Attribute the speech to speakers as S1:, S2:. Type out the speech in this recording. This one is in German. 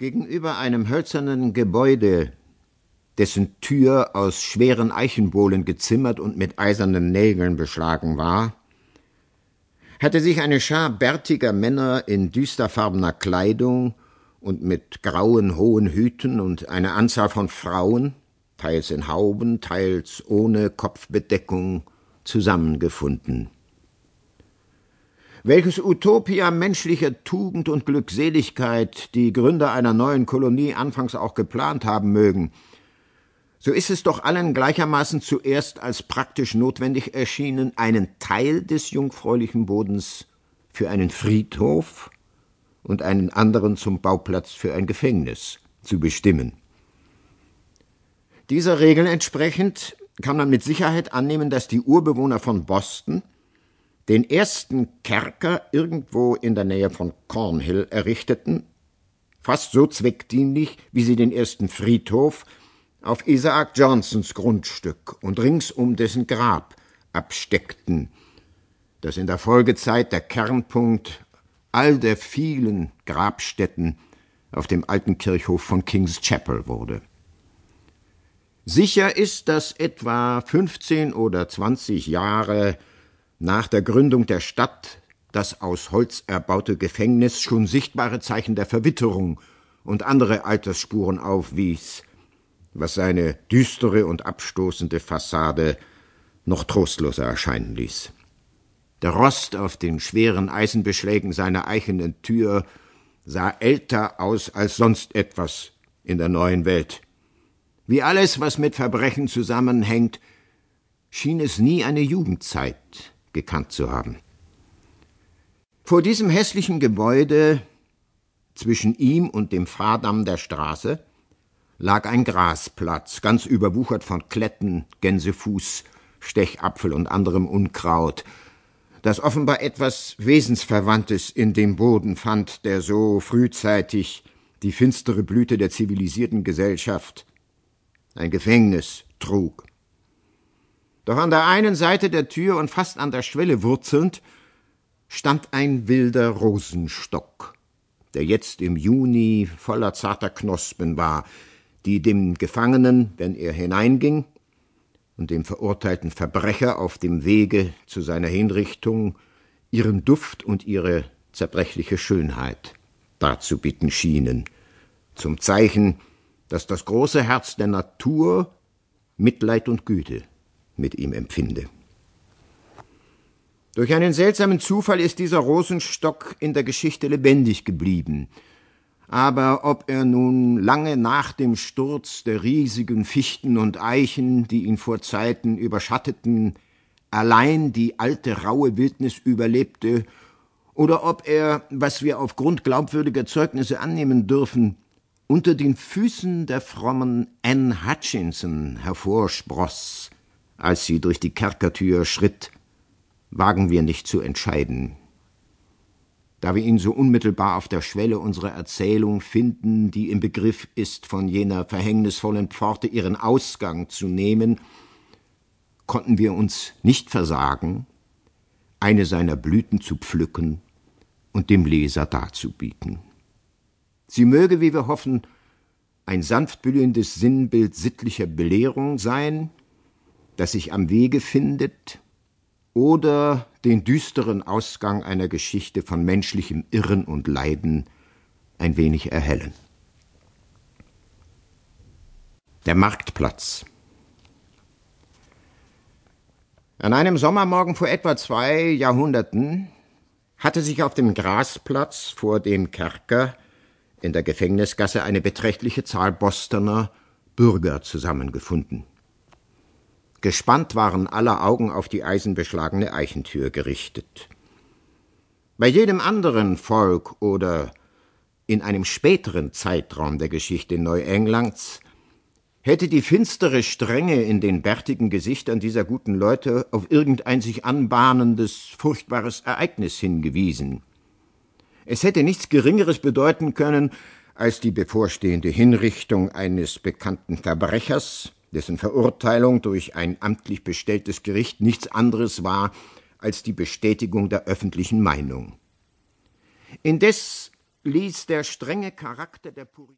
S1: Gegenüber einem hölzernen Gebäude, dessen Tür aus schweren Eichenbohlen gezimmert und mit eisernen Nägeln beschlagen war, hatte sich eine Schar bärtiger Männer in düsterfarbener Kleidung und mit grauen hohen Hüten und eine Anzahl von Frauen, teils in Hauben, teils ohne Kopfbedeckung, zusammengefunden. Welches Utopia menschlicher Tugend und Glückseligkeit die Gründer einer neuen Kolonie anfangs auch geplant haben mögen, so ist es doch allen gleichermaßen zuerst als praktisch notwendig erschienen, einen Teil des jungfräulichen Bodens für einen Friedhof und einen anderen zum Bauplatz für ein Gefängnis zu bestimmen. Dieser Regel entsprechend kann man mit Sicherheit annehmen, dass die Urbewohner von Boston den ersten Kerker irgendwo in der Nähe von Cornhill errichteten, fast so zweckdienlich, wie sie den ersten Friedhof auf Isaac Johnsons Grundstück und rings um dessen Grab absteckten, das in der Folgezeit der Kernpunkt all der vielen Grabstätten auf dem alten Kirchhof von King's Chapel wurde. Sicher ist, dass etwa 15 oder 20 Jahre nach der Gründung der Stadt das aus Holz erbaute Gefängnis schon sichtbare Zeichen der Verwitterung und andere Altersspuren aufwies, was seine düstere und abstoßende Fassade noch trostloser erscheinen ließ. Der Rost auf den schweren Eisenbeschlägen seiner eichenen Tür sah älter aus als sonst etwas in der neuen Welt. Wie alles, was mit Verbrechen zusammenhängt, schien es nie eine Jugendzeit gekannt zu haben. Vor diesem hässlichen Gebäude, zwischen ihm und dem Fahrdamm der Straße, lag ein Grasplatz, ganz überwuchert von Kletten, Gänsefuß, Stechapfel und anderem Unkraut, das offenbar etwas Wesensverwandtes in dem Boden fand, der so frühzeitig die finstere Blüte der zivilisierten Gesellschaft, ein Gefängnis, trug. Doch an der einen Seite der Tür und fast an der Schwelle wurzelnd stand ein wilder Rosenstock, der jetzt im Juni voller zarter Knospen war, die dem Gefangenen, wenn er hineinging, und dem verurteilten Verbrecher auf dem Wege zu seiner Hinrichtung ihren Duft und ihre zerbrechliche Schönheit darzubieten schienen, zum Zeichen, dass das große Herz der Natur Mitleid und Güte mit ihm empfinde. Durch einen seltsamen Zufall ist dieser Rosenstock in der Geschichte lebendig geblieben, aber ob er nun lange nach dem Sturz der riesigen Fichten und Eichen, die ihn vor Zeiten überschatteten, allein die alte raue Wildnis überlebte, oder ob er, was wir aufgrund glaubwürdiger Zeugnisse annehmen dürfen, unter den Füßen der frommen Anne Hutchinson hervorspross, als sie durch die Kerkertür schritt, wagen wir nicht zu entscheiden. Da wir ihn so unmittelbar auf der Schwelle unserer Erzählung finden, die im Begriff ist, von jener verhängnisvollen Pforte ihren Ausgang zu nehmen, konnten wir uns nicht versagen, eine seiner Blüten zu pflücken und dem Leser darzubieten. Sie möge, wie wir hoffen, ein sanft blühendes Sinnbild sittlicher Belehrung sein, das sich am Wege findet, oder den düsteren Ausgang einer Geschichte von menschlichem Irren und Leiden ein wenig erhellen. Der Marktplatz An einem Sommermorgen vor etwa zwei Jahrhunderten hatte sich auf dem Grasplatz vor dem Kerker in der Gefängnisgasse eine beträchtliche Zahl Bostoner Bürger zusammengefunden. Gespannt waren aller Augen auf die eisenbeschlagene Eichentür gerichtet. Bei jedem anderen Volk oder in einem späteren Zeitraum der Geschichte Neuenglands hätte die finstere Strenge in den bärtigen Gesichtern dieser guten Leute auf irgendein sich anbahnendes, furchtbares Ereignis hingewiesen. Es hätte nichts Geringeres bedeuten können als die bevorstehende Hinrichtung eines bekannten Verbrechers, dessen Verurteilung durch ein amtlich bestelltes Gericht nichts anderes war als die Bestätigung der öffentlichen Meinung. Indes ließ der strenge Charakter der Puritaner